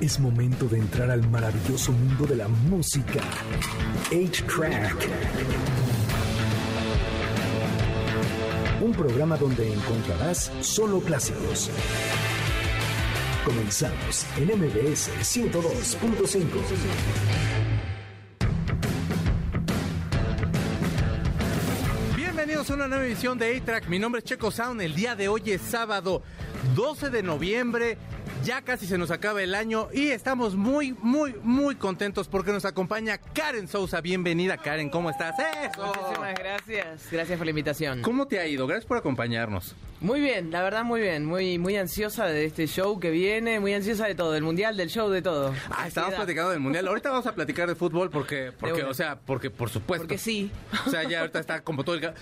Es momento de entrar al maravilloso mundo de la música. 8-Track. Un programa donde encontrarás solo clásicos. Comenzamos en MBS 102.5. Bienvenidos a una nueva edición de A-Track. Mi nombre es Checo Sound. El día de hoy es sábado 12 de noviembre. Ya casi se nos acaba el año y estamos muy, muy, muy contentos porque nos acompaña Karen Sousa. Bienvenida, Karen. ¿Cómo estás? ¡Eso! Muchísimas gracias. Gracias por la invitación. ¿Cómo te ha ido? Gracias por acompañarnos. Muy bien, la verdad muy bien. Muy muy ansiosa de este show que viene, muy ansiosa de todo, del mundial, del show, de todo. Ah, estábamos platicando del mundial. Ahorita vamos a platicar de fútbol porque, porque o sea, porque por supuesto. Porque sí. O sea, ya ahorita está como todo el...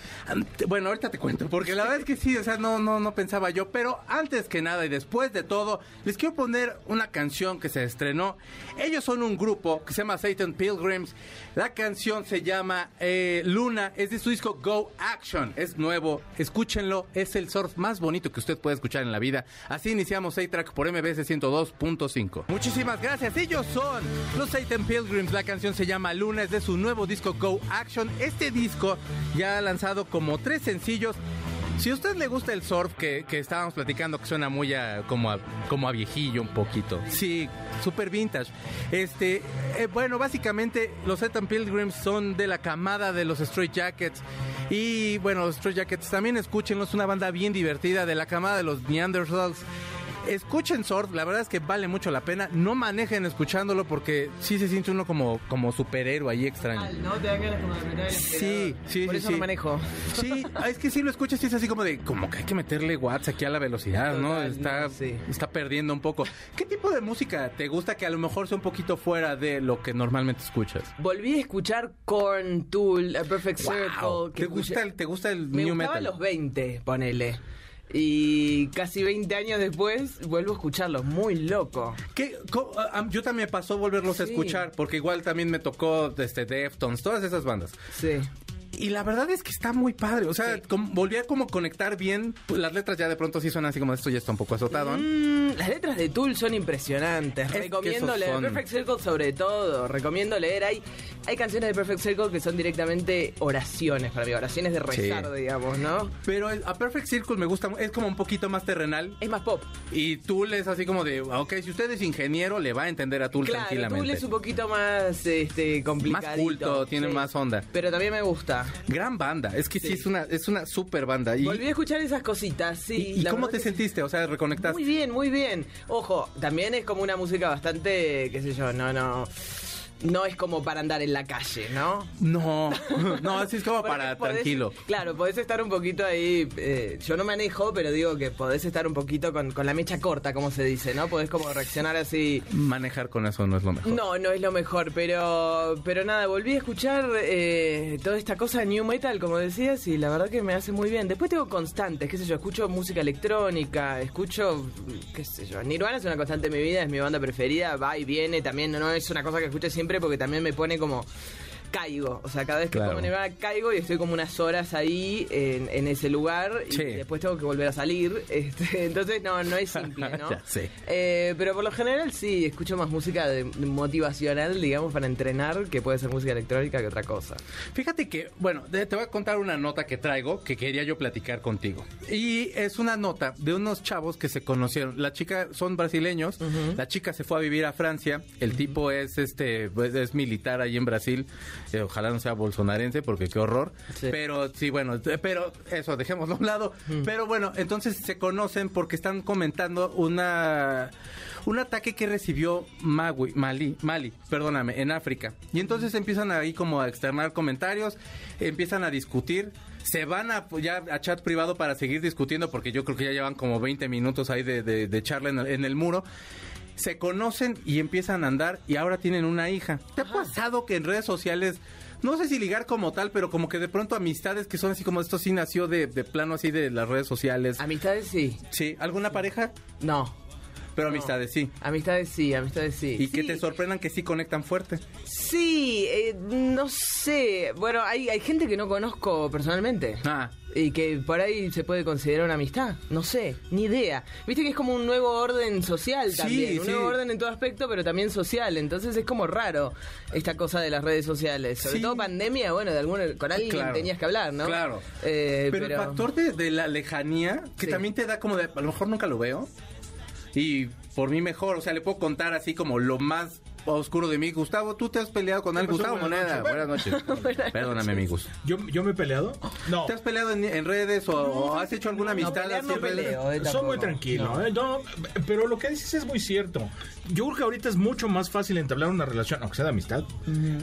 Bueno, ahorita te cuento, porque la verdad es que sí, o sea, no, no, no pensaba yo. Pero antes que nada y después de todo, les quiero poner una canción que se estrenó. Ellos son un grupo que se llama Satan Pilgrims. La canción se llama eh, Luna, es de su disco Go Action. Es nuevo, escúchenlo, es el más bonito que usted puede escuchar en la vida. Así iniciamos A-Track por MBS 102.5. Muchísimas gracias, ellos son los Satan Pilgrims. La canción se llama Luna, es de su nuevo disco Go Action. Este disco ya ha lanzado como tres sencillos. Si a usted le gusta el surf que, que estábamos platicando, que suena muy como, a, como a viejillo un poquito. Sí, super vintage. Este, eh, bueno, básicamente los Satan Pilgrims son de la camada de los Stray Jackets. Y bueno, los Jackets también escúchenlos, es una banda bien divertida de la camada de los Neanderthals. Escuchen surf, la verdad es que vale mucho la pena. No manejen escuchándolo porque sí se siente uno como, como superhéroe ahí extraño. No te dan ganas como de Sí, sí, Por sí, eso sí. no manejo. Sí, ah, es que si lo escuchas y es así como de, como que hay que meterle watts aquí a la velocidad, ¿no? Total, Está, no, sí. está perdiendo un poco. ¿Qué tipo de música te gusta que a lo mejor sea un poquito fuera de lo que normalmente escuchas? Volví a escuchar Korn, Tool, A Perfect Wow. Circle. que ¿Te gusta el, te gusta el Me new metal? a los 20, ponele. Y casi 20 años después vuelvo a escucharlo. Muy loco. ¿Qué? Yo también me pasó volverlos a escuchar porque igual también me tocó este Deftones, todas esas bandas. Sí. Y la verdad es que está muy padre. O sea, Sí. como- volví a como conectar bien. Pues, Las letras ya de pronto sí suenan así como esto ya está un poco azotado. Mm, las letras de Tool son impresionantes. que Recomiendo leer son- Perfect Circle sobre todo. Recomiendo leer. Hay, hay canciones de Perfect Circle que son directamente oraciones para mí. Oraciones de rezar, Sí. digamos, ¿no? Pero el- a Perfect Circle me gusta, es como un poquito más terrenal. Es más pop. Y Tool es así como de, ok, si usted es ingeniero, le va a entender a Tool Claro, tranquilamente. Tool es un poquito más este, complicadito. Más culto, tiene más onda. Pero también me gusta. Gran banda, es que sí, Sí. es una es una super banda. Y, Volví a escuchar esas cositas, sí. y- y cómo te sentiste? O sea, reconectaste. Muy bien, muy bien. Ojo, también es como una música bastante, qué sé yo, no, no. No es como para andar en la calle, ¿no? No, no, así es como para podés- tranquilo. Claro, podés estar un poquito ahí. eh, yo no manejo, pero digo que podés estar un poquito con, con la mecha corta, como se dice, ¿no? Podés como reaccionar así. Manejar con eso no es lo mejor. No, no es lo mejor, pero pero nada, volví a escuchar eh, toda esta cosa de new metal, como decías, y la verdad que me hace muy bien. Después tengo constantes, qué sé yo, escucho música electrónica, escucho, qué sé yo, Nirvana es una constante en mi vida, es mi banda preferida, va y viene, también no es una cosa que escuche siempre porque también me pone como caigo, o sea, cada vez que Claro. pongo Nirvana caigo y estoy como unas horas ahí en, en ese lugar y Sí. después tengo que volver a salir, este, entonces no, no es simple, ¿no? Ya sé. Eh, pero por lo general sí, escucho más música de, motivacional, digamos, para entrenar, que puede ser música electrónica que otra cosa. Fíjate que, bueno, te voy a contar una nota que traigo que quería yo platicar contigo. Y es una nota de unos chavos que se conocieron. La chica son brasileños, la chica se fue a vivir a Francia, el tipo es este pues, es militar ahí en Brasil. Eh, ojalá no sea bolsonarense porque qué horror. Sí. Pero sí, bueno, pero eso dejémoslo a un lado. Pero bueno, entonces se conocen porque están comentando una un ataque que recibió Magui- Mali, Mali, perdóname, en África. Y entonces empiezan ahí como a externar comentarios, empiezan a discutir, se van a ya a chat privado para seguir discutiendo porque yo creo que ya llevan como 20 minutos ahí de, de- de charla en el, en el muro. Se conocen y empiezan a andar y ahora tienen una hija. ¿Te ha pasado que en redes sociales no sé si ligar como tal, pero como que de pronto amistades que son así como esto sí nació de, de plano así de las redes sociales. Amistades sí, Sí, ¿alguna pareja? no. Pero amistades sí. Amistades sí, amistades sí. Y que te sorprendan que sí conectan fuerte. Sí, eh, no sé. Bueno, hay, hay gente que no conozco personalmente. Ah, Y que por ahí se puede considerar una amistad. No sé, ni idea. Viste que es como un nuevo orden social Sí, también. Un sí. nuevo orden en todo aspecto, pero también social. Entonces es como raro esta cosa de las redes sociales. Sobre todo pandemia, bueno, de alguna, con alguien Claro. tenías que hablar, ¿no? Claro. Eh, pero, el factor de, de la lejanía, que también te da como de, a lo mejor nunca lo veo. Y por mí mejor, o sea, le puedo contar así como lo más oscuro de mí. Gustavo, ¿tú te has peleado con pasó? Gustavo Buenas Moneda, buenas noches. Perdóname, amigos. ¿Yo, ¿Yo me he peleado? No. ¿Te has peleado en, en redes o, o has hecho alguna No, amistad así no peleo, eh, Soy muy tranquilo, ¿eh? No, pero lo que dices es muy cierto. Yo creo que ahorita es mucho más fácil entablar una relación, aunque sea de amistad,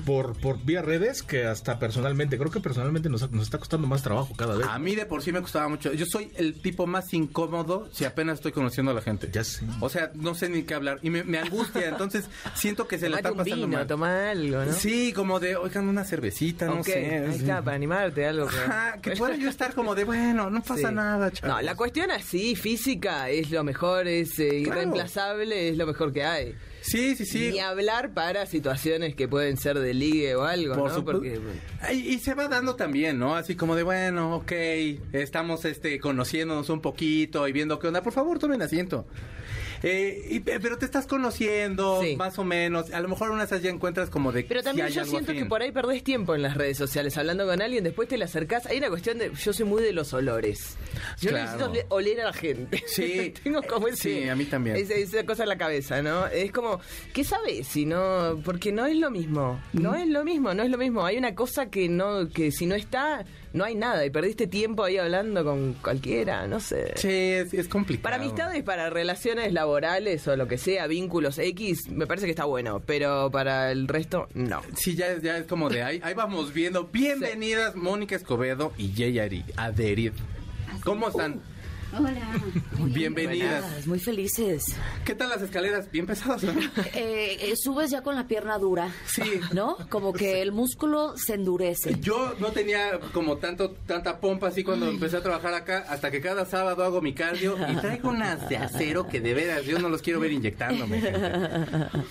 por, por vía redes que hasta personalmente. Creo que personalmente nos, nos está costando más trabajo cada vez. A mí de por sí me costaba mucho. Yo soy el tipo más incómodo si apenas estoy conociendo a la gente. Ya sé. O sea, no sé ni qué hablar. Y me, me angustia. Entonces siento que se la Tomate están un pasando vino, mal. toma algo, ¿no? Sí, como de, oigan, una cervecita, no Ok, sé. ahí está, para animarte, algo que... Ajá, que pueda yo estar como de, bueno, no pasa Sí. nada, chavos. No, la cuestión así, física, es lo mejor, es eh, Claro. irreemplazable, es lo mejor que hay. Sí, sí, sí. Ni hablar para situaciones que pueden ser de ligue o algo, Por ¿no? supuesto. Porque Y, y se va dando también, ¿no? Así como de, bueno, ok, estamos este, conociéndonos un poquito y viendo qué onda. Por favor, tomen asiento. Eh, y- pero te estás conociendo, Sí. más o menos. A lo mejor una esas ya encuentras como de Pero también yo siento afín. que por ahí perdés tiempo en las redes sociales hablando con alguien, después te le acercás. Hay una cuestión de. Yo soy muy de los olores. Yo Claro. necesito ole- oler a la gente. Sí. Tengo como ese. Sí, a mí también. Esa, esa cosa en la cabeza, ¿no? Es como, ¿qué sabes si no.? Porque no es lo mismo. No es lo mismo, no es lo mismo. Hay una cosa que no. que si no está, no hay nada. Y perdiste tiempo ahí hablando con cualquiera, no sé. Sí, es, es complicado. Para amistades, para relaciones laborales o lo que sea, vínculos X, me parece que está bueno, pero para el resto, no. Sí, ya, es- ya es como de ahí. Ahí vamos viendo. Bienvenidas, Mónica Escobedo y Jay Ari- Aderid. ¿Cómo están? Hola. Bienvenidas. Buenas, muy felices. ¿Qué tal las escaleras? Bien pesadas, ¿no? Eh, eh, subes ya con la pierna dura. Sí. ¿No? Como que el músculo se endurece. Yo no tenía como tanto tanta pompa así cuando empecé a trabajar acá, hasta que cada sábado hago mi cardio y traigo unas de acero que de veras yo no los quiero ver inyectándome. gente.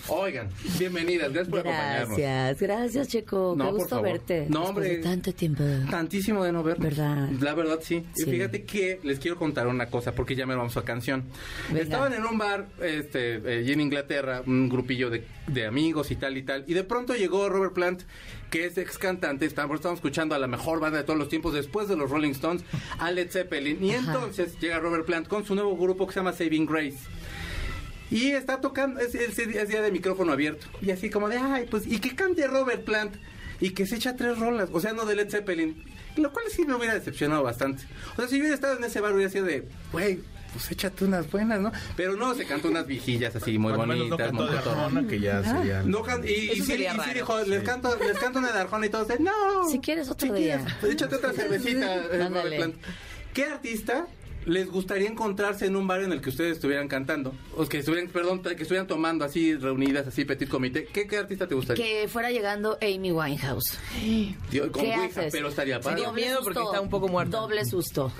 Oigan, bienvenidas, gracias por acompañarnos. Gracias, gracias, Checo. No, Qué gusto favor. verte. No, hombre. de tanto tiempo. Tantísimo de no ver. ¿Verdad? La verdad, sí. Y Sí. fíjate que les quiero contar una cosa, porque ya me vamos a canción. Venga. Estaban en un bar este, eh, allí en Inglaterra, un grupillo de, de amigos y tal y tal, y de pronto llegó Robert Plant, que es ex cantante, estamos, estamos escuchando a la mejor banda de todos los tiempos, después de los Rolling Stones, a Led Zeppelin. Y Ajá. entonces llega Robert Plant con su nuevo grupo que se llama Saving Grace. Y está tocando, es, es- es día de micrófono abierto. Y así como de, ay, pues, y que cante Robert Plant. Y que se echa tres rolas, o sea, no de Led Zeppelin. Lo cual sí me hubiera decepcionado bastante. O sea, si yo hubiera estado en ese bar, hubiera sido de, güey, pues échate unas buenas, ¿no? Pero no, se cantó unas vigillas así muy menos no bonitas. cantó. Arjona, que ya sería... No can- y, y sí, sería y sí dijo, les canto, les canto una de Arjona y todos de, no. Si quieres otro si día. quieres, pues échate otra cervecita. eh. ¿Qué artista les gustaría encontrarse en un bar en el que ustedes estuvieran cantando? O que estuvieran, perdón, que estuvieran tomando así, reunidas, así, petit comité. ¿Qué, qué artista te gustaría? Que fuera llegando Amy Winehouse. Con ¿Qué Ouija, haces? pero estaría padre. Tenía miedo porque está un poco muerta. Doble susto.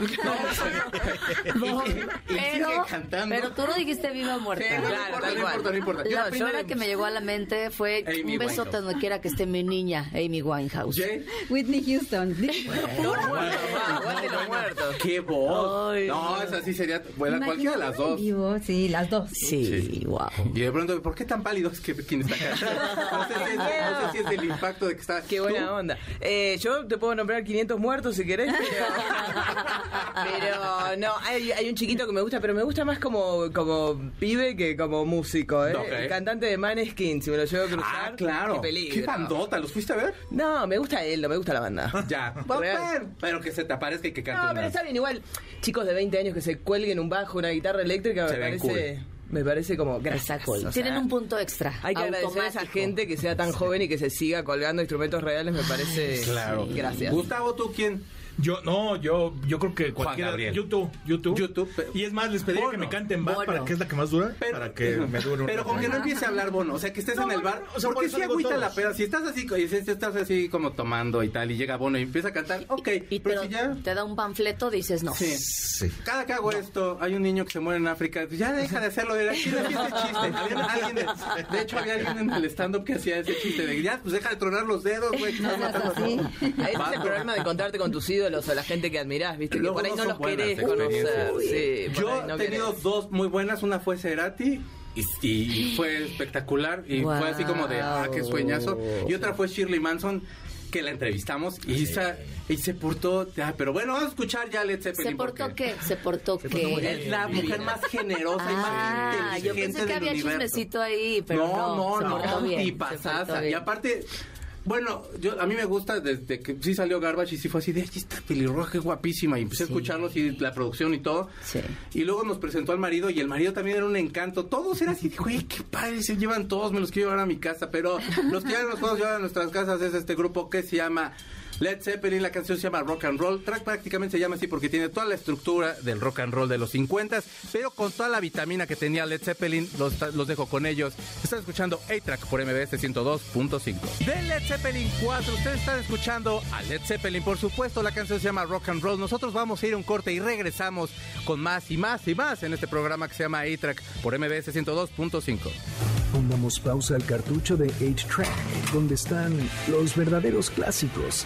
Doble- Y sigue pero, cantando. pero tú no dijiste viva o muerta. Sí, no, Claro, importa, no importa, no importa. Yo La primera que me llegó a la mente fue Amy un besote Winehouse. donde quiera que esté mi niña, Amy Winehouse. Jay, Whitney Houston. Aguante los muertos. qué voz. Ay, no, esa sí sería, bueno, cualquiera de las dos. Vivo, sí, las dos. Sí, Sí. wow. Y de pronto, ¿por qué tan pálido es que quien está acá? No sé si es, no sé si es el impacto de que está. Qué buena ¿Tú? onda. Eh, yo te puedo nombrar 500 muertos si querés, pero, pero no, hay, hay un chiquito que me gusta, pero me gusta más como, como pibe que como músico. ¿eh? El cantante de Maneskin, si me lo llevo a cruzar. Ah, claro. Qué peligro. Qué bandota, ¿los fuiste a ver? No, me gusta él, no me gusta la banda. Ya. Real. Pero, pero que se te aparezca y que cante No, pero está bien, igual. Chicos de 20 años que se cuelguen un bajo, una guitarra eléctrica, Se me parece, me parece como gracias. Cool. o sea, Tienen un punto extra. Hay que agradecer a esa automático. gente que sea tan joven y que se siga colgando instrumentos reales, me parece. Claro. Gracias. Gustavo, ¿tú quién? Yo, no, yo, yo creo que cualquiera. Gabriel. YouTube, YouTube. YouTube, Y es más, les pediría que me canten más Bono. para que es la que más dura. para que me dure un Pero con que no empiece a hablar Bono, o sea, que estés No, en el bar, no, o sea, por porque si agüita todos. la peda, si estás así, y si estás así como tomando y tal, y llega Bono y empieza a cantar, ok, Y pero te, si ya... te da un panfleto, dices no. Sí. Sí. Cada que hago esto, hay un niño que se muere en África, pues ya deja de hacerlo, de este chiste. Había alguien de, de hecho, había alguien en el stand-up que hacía ese chiste de ya, pues deja de tronar los dedos, güey. que No estás seas matando a así. todos". Ese es el problema de encontrarte con tus ídolos o la gente que admirás, ¿viste? Que por ahí no no los querés conocer. Sí, por Yo no he tenido querés. dos muy buenas, una fue Cerati y, y fue espectacular y fue así como de, ah, qué sueñazo. Y otra fue Shirley Manson que la entrevistamos y, esa- y se portó, ah, pero bueno, vamos a escuchar ya Led Zeppelin. ¿Se portó porque qué? ¿Se portó qué? Es la mujer más generosa y Ah, más yo inteligente pensé que del había universo. chismecito ahí, pero no. no, no, no, portó Y aparte, bueno, yo a mí me gusta desde que sí salió Garbage y sí fue así de, aquí está pelirroja, que guapísima. Y empecé a escucharlos y la producción y todo. Sí. Y luego nos presentó al marido y el marido también era un encanto. Todos eran así, güey, qué padre, se llevan todos, me los quiero llevar a mi casa. Pero los que ya nos podemos llevar a nuestras casas es este grupo que se llama Led Zeppelin. La canción se llama Rock and Roll. Track prácticamente se llama así porque tiene toda la estructura del rock and roll de los 50 pero con toda la vitamina que tenía Led Zeppelin, los, los dejo con ellos. Están escuchando A-Track por MBS 102.5. De Led Zeppelin 4, ustedes están escuchando a Led Zeppelin, por supuesto, la canción se llama Rock and Roll. Nosotros vamos a ir a un corte y regresamos con más y más y más en este programa que se llama A-Track por MBS 102.5. Pongamos pausa al cartucho de 8-Track, donde están los verdaderos clásicos,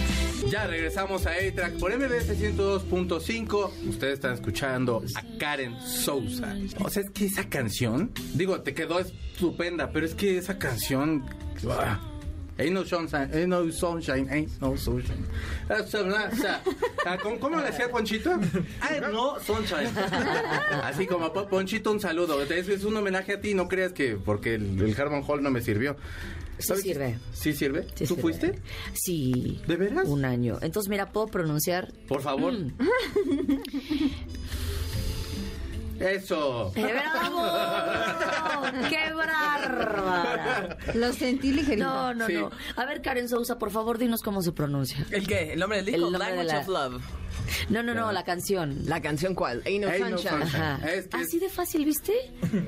Ya regresamos a A-Track por MBS 102.5. Ustedes están escuchando a Karen Sousa. O sea, es que esa canción, digo, te quedó estupenda, pero es que esa canción. ah, Ain't no sunshine, ain't no sunshine, ain't no sunshine. Ah, ah, ¿Cómo, le hacía Ponchito? Ain't no sunshine. Así como "Po- Ponchito, un saludo. Es un homenaje a ti, no creas que porque el, el Harmon Hall no me sirvió. Sí sirve. ¿Sí sirve? Sí, ¿Tú fuiste? Sí. ¿De veras? Un año. Entonces, mira, puedo pronunciar. Por favor. Mm. Eso. ¡Eh, ¡Bravo! ¡Qué bárbara! Lo sentí ligerito. No, no, Sí. no. A ver, Karen Sousa, por favor, dinos cómo se pronuncia. ¿El qué? ¿El nombre del disco? El nombre de Language la- of Love. No, no, no, la canción. ¿La canción cuál? Ain't no Ain't no sunshine. sunshine. Ajá. Es que- Así de fácil, ¿viste?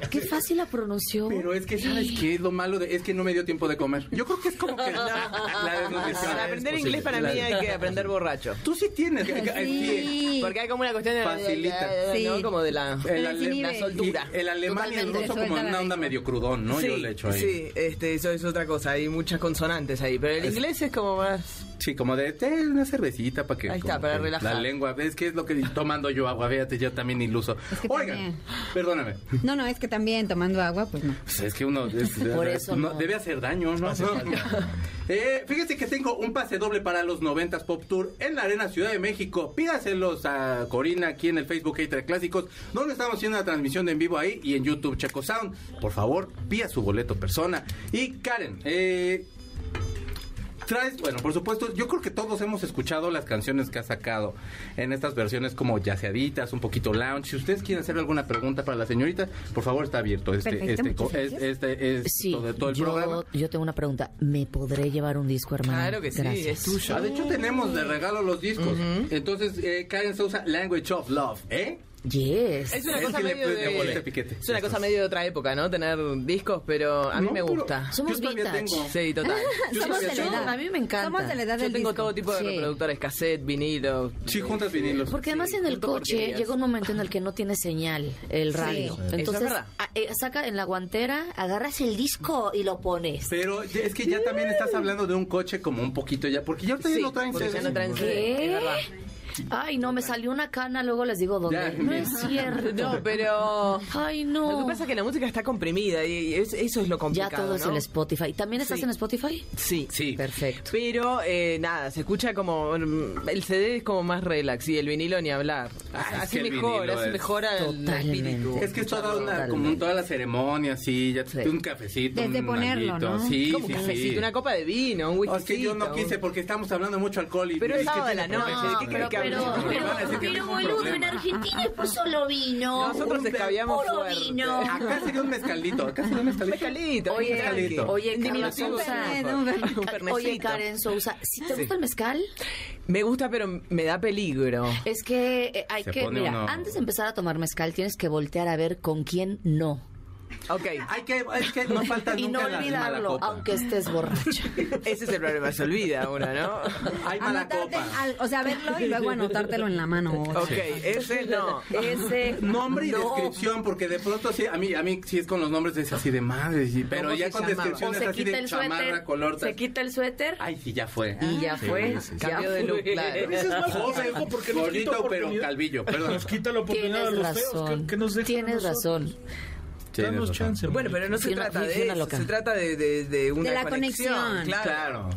Qué fácil la pronunció. Pero es que, ¿sabes qué? Es lo malo de... Es que no me dio tiempo de comer. Yo creo que es como que la, la desnutrición. Para aprender inglés para mí hay que aprender borracho. Tú sí tienes. Sí. Sí. Porque hay como una cuestión de... Facilita. ¿no? Sí. Como de la... El, ale- la soltura. y el alemán y el ruso como una onda medio crudón, ¿no? sí, Yo le echo ahí. sí, este, eso es otra cosa. Hay muchas consonantes ahí. Pero el Es- inglés es como más... Sí, como de "Té, una cervecita para que... Ahí está, como para que relajar. La lengua, ¿ves qué es lo que tomando yo agua? Fíjate, yo también iluso. que Oigan, también. perdóname. No, no, es que también tomando agua, pues no. Pues es que uno es- Por eso no- no. debe hacer daño, ¿no? Eh, fíjese que tengo un pase doble para los 90s Pop Tour en la Arena Ciudad de México. Pídaselos a Corina aquí en el Facebook Hater Clásicos, donde estamos haciendo una transmisión en vivo ahí y en YouTube Checo Sound. Por favor, pida su boleto persona. Y Karen, eh, Traes, bueno, por supuesto, yo creo que todos hemos escuchado las canciones que ha sacado en estas versiones como yaceaditas, un poquito lounge. Si ustedes quieren hacer alguna pregunta para la señorita, por favor, está abierto este, Perfecto, este, muchas co- es- gracias. este es Sí, todo, todo el yo, programa. yo tengo una pregunta. ¿Me podré llevar un disco, hermano? Claro que sí, es tuyo. Ah, de hecho, tenemos de regalo los discos. Entonces, eh, Karen Sousa, Language of Love, ¿eh? Yes. Es una cosa medio de... piquete. Es una cosa medio de otra época, ¿no? Tener discos, pero a mí No, me gusta. Somos yo vintage. tengo. Sí, total. Yo Somos de la edad. A mí me encanta. Somos de la edad Yo del tengo disco. todo tipo de Sí. reproductores, cassette, vinilo. Sí, juntas vinilos. Porque además en el coche porquerías. llega un momento en el que no tiene señal el radio. Eso es Entonces, a- eh, saca en la guantera, agarras el disco y lo pones. Pero es que ya también estás hablando de un coche como un poquito ya, porque ya ustedes Sí, no traen ya CD. no traen ¿Qué? CD, es verdad. Ay, no, me salió una cana, luego les digo dónde. Ya, no es cierto. No, pero... Ay, Lo que no. pasa es que la música está comprimida y es- eso es lo Ya complicado, todo es ¿no? el Spotify. ¿También estás Sí. en Spotify? Sí. Sí. Perfecto. Pero eh, nada, se escucha como mm, el CD es como más relax y el vinilo ni hablar. Ah, es así mejor, así es- mejora el Totalmente. espíritu. Es que es toda una, como toda la ceremonia, sí, ya Sí. un cafecito, Desde un ponerlo, manguito, ¿no? Sí, Como sí, un sí. cafecito, una copa de vino, un Oh, whisky. es que yo no quise porque estamos hablando mucho alcohol y Pero es que sábado de la noche. ¿de qué crees que pero, pero, pero, un boludo, en. Argentina es solo vino. Nosotros escabiamos Puro fuerte. vino. Acá sería un mezcalito, acá sería un mezcalito. Mezcalito, Oye, mezcalito. oye, diminutivo, Sousa. Un Un Oye. Karen Sousa, si te gusta el mezcal, Me gusta, pero me da peligro. es que eh, hay Se que, mira, uno- antes de empezar a tomar mezcal, tienes que voltear a ver con quién no. Ok, Hay que, es que no falta Y no nunca la mala olvidarlo, copa. aunque estés borracho. ese es el problema, se olvida uno, ¿no? Hay mala Anotarte, copa. al- o sea, verlo y luego anotártelo en la mano. Ok, ese no. Ese. Nombre y no. descripción, porque de pronto sí, a mí, a mí sí es con los nombres es así de madre, sí, pero ¿Cómo ya se con llamaba? O descripción es se así quita de el chamarra, suéter. color. Se quita el suéter. Ay, sí, ya fue. Y ya Sí, fue. sí, sí. ya Cambio de look, fue. claro. Ese es más Joven, consejo porque nos quita gordito, pero oportunidad. calvillo, perdón. Nos quita la oportunidad Tienes a los feos razón. que, que nos dejan a Tienes nosotros. razón. Danos chance. Bueno, pero no se trata de una eso, loca. se trata de, de, de una De la conexión. conexión. Claro. Claro.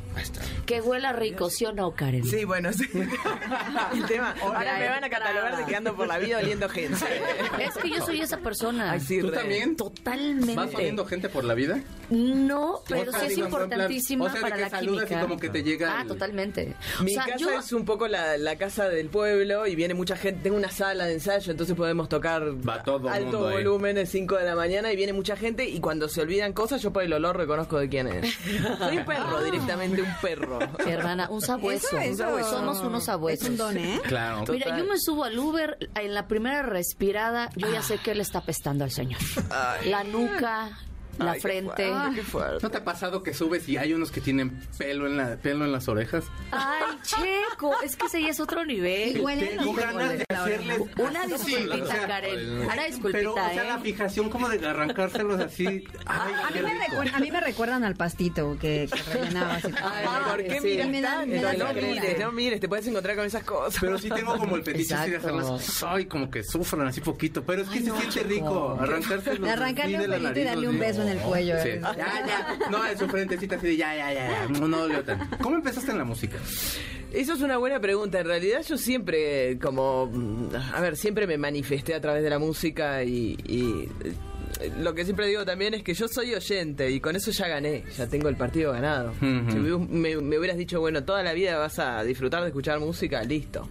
Que huela rico, ¿sí o no, Karen? Sí, bueno, sí. El tema. Ahora me van a catalogar de que ando por la vida oliendo gente. Es que yo soy esa persona. Ay, sí, ¿Tú re. también? Totalmente. ¿Vas oliendo gente por la vida? No, pero O sea, sí es digo, en plan- importantísima o sea, de para que la saludas y química. como que te llega Ah, el- totalmente. Mi o sea, casa yo es un poco la, la casa del pueblo y viene mucha gente. Tengo una sala de ensayo, entonces podemos tocar Va todo alto mundo ahí. volumen a 5 de la mañana y viene mucha gente. Y cuando se olvidan cosas, yo por el olor reconozco de quién es. Soy un perro, directamente un perro. hermana, un sabueso. Eso, eso. Somos unos sabuesos. Es un don, ¿eh? Claro. Mira, yo me subo al Uber, en la primera respirada, yo ya sé que le está pestando al señor. La nuca, la Ay, qué frente. fuerte, qué fuerte. ¿No te ha pasado que subes y hay unos que tienen pelo en, la, pelo en las orejas? Ay, Checo, es que ese ya es otro nivel. Y huele Tengo rico, ganas de hacerles... Una disculpita, o sea, Karen. Una Pero, o disculpita, sea, la ¿eh? fijación como de arrancárselos así... Ay, A qué mí, me rico. recuerdan, a mí me recuerdan al pastito que, que rellenaba así. Ay, ¿Por qué sí. miras Me da- me tanto? da No ternura. mires, no mires, te puedes encontrar con esas cosas. Pero sí tengo como el fetiche así de hacerlas... Ay, como que sufran así poquito. Pero es que se siente rico arrancárselos De arrancarle un pelito y darle un beso en el cuello. Sí. Ya, ya. No, en su frentecita así de ya, ya, ya, ya. No, no dolió tanto. ¿Cómo empezaste en la música? Eso es una buena pregunta. En realidad yo siempre, como, a ver, siempre me manifesté a través de la música y, y, eh, lo que siempre digo también es que yo soy oyente y con eso ya gané, ya tengo el partido ganado. Si me, me hubieras dicho, bueno, toda la vida vas a disfrutar de escuchar música, listo.